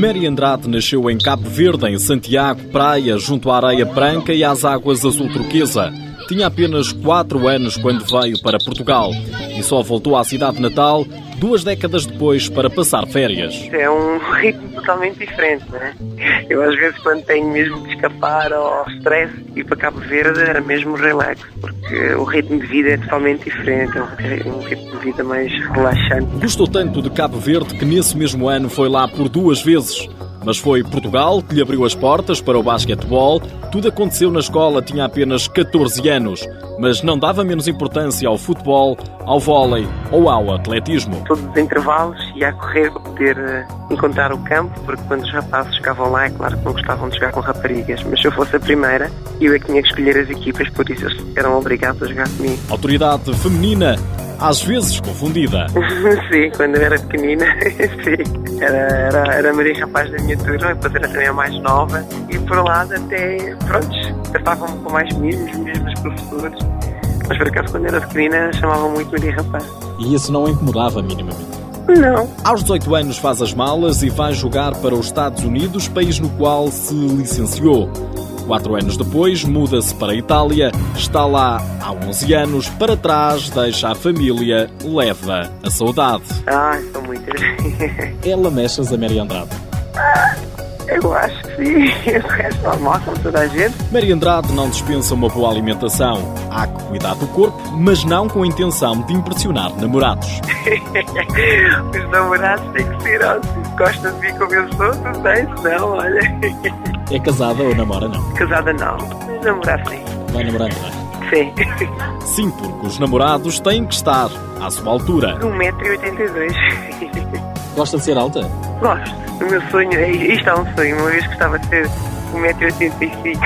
Mary Andrade nasceu em Cabo Verde, em Santiago, praia, junto à areia branca e às águas azul turquesa. Tinha apenas 4 anos quando veio para Portugal e só voltou à cidade natal duas décadas depois para passar férias. É um ritmo totalmente diferente, né? Eu às vezes quando tenho mesmo de escapar ao stress e para Cabo Verde era mesmo relax, porque o ritmo de vida é totalmente diferente, é um ritmo de vida mais relaxante. Gostou tanto de Cabo Verde que nesse mesmo ano foi lá por duas vezes. Mas foi Portugal que lhe abriu as portas para o basquetebol. Tudo aconteceu na escola, tinha apenas 14 anos, mas não dava menos importância ao futebol, ao vôlei ou ao atletismo. Todos os intervalos ia a correr para poder eh, encontrar o campo, porque quando os rapazes chegavam lá, é claro que não gostavam de jogar com raparigas, mas se eu fosse a primeira, eu é que tinha que escolher as equipas, por isso eles eram obrigados a jogar comigo. Autoridade feminina às vezes confundida. sim, quando eu era pequenina, sim. Era, era, era Maria Rapaz da minha turma, depois era também a mais nova, e por lá até, pronto, tratavam-me com mais mimos, mesmo os professores. Mas por acaso, quando era pequenina, chamavam muito Maria Rapaz. E isso não incomodava minimamente? Não. Aos 18 anos faz as malas e vai jogar para os Estados Unidos, país no qual se licenciou. Quatro anos depois, muda-se para a Itália, está lá há 11 anos, para trás, deixa a família, leva a saudade. Ah, são muitas. Ela mexe a Mary Andrade. Eu acho que sim. O resto normal, como toda a gente. Mary Andrade não dispensa uma boa alimentação. Há que cuidar do corpo, mas não com a intenção de impressionar namorados. Os namorados têm que ser, se gostam de mim como eu sou, tudo bem, não, olha. É casada ou namora, não? Casada não, namorar sim. Vai namorando, não é? Sim. Sim, porque os namorados têm que estar à sua altura. 1,82m. Gosta de ser alta? Gosto. O meu sonho, é- isto é um sonho, uma vez gostava de ser 1,85m.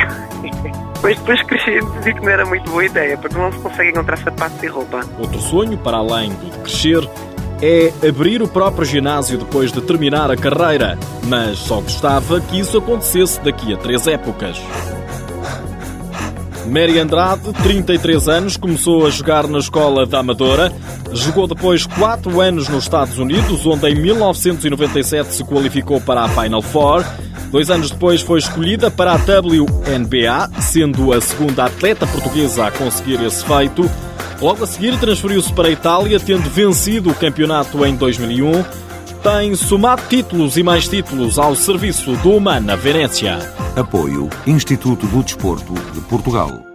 Mas depois cresci e vi que não era muito boa ideia, porque não se consegue encontrar sapatos e roupa. Outro sonho, para além do de crescer, é abrir o próprio ginásio depois de terminar a carreira, mas só gostava que isso acontecesse daqui a três épocas. Mary Andrade, 33 anos, começou a jogar na escola da Amadora. Jogou depois 4 anos nos Estados Unidos, onde em 1997 se qualificou para a Final Four. Dois anos depois foi escolhida para a WNBA, sendo a segunda atleta portuguesa a conseguir esse feito. Logo a seguir transferiu-se para a Itália, tendo vencido o campeonato em 2001. Tem somado títulos e mais títulos ao serviço do Humana Venécia. Apoio Instituto do Desporto de Portugal.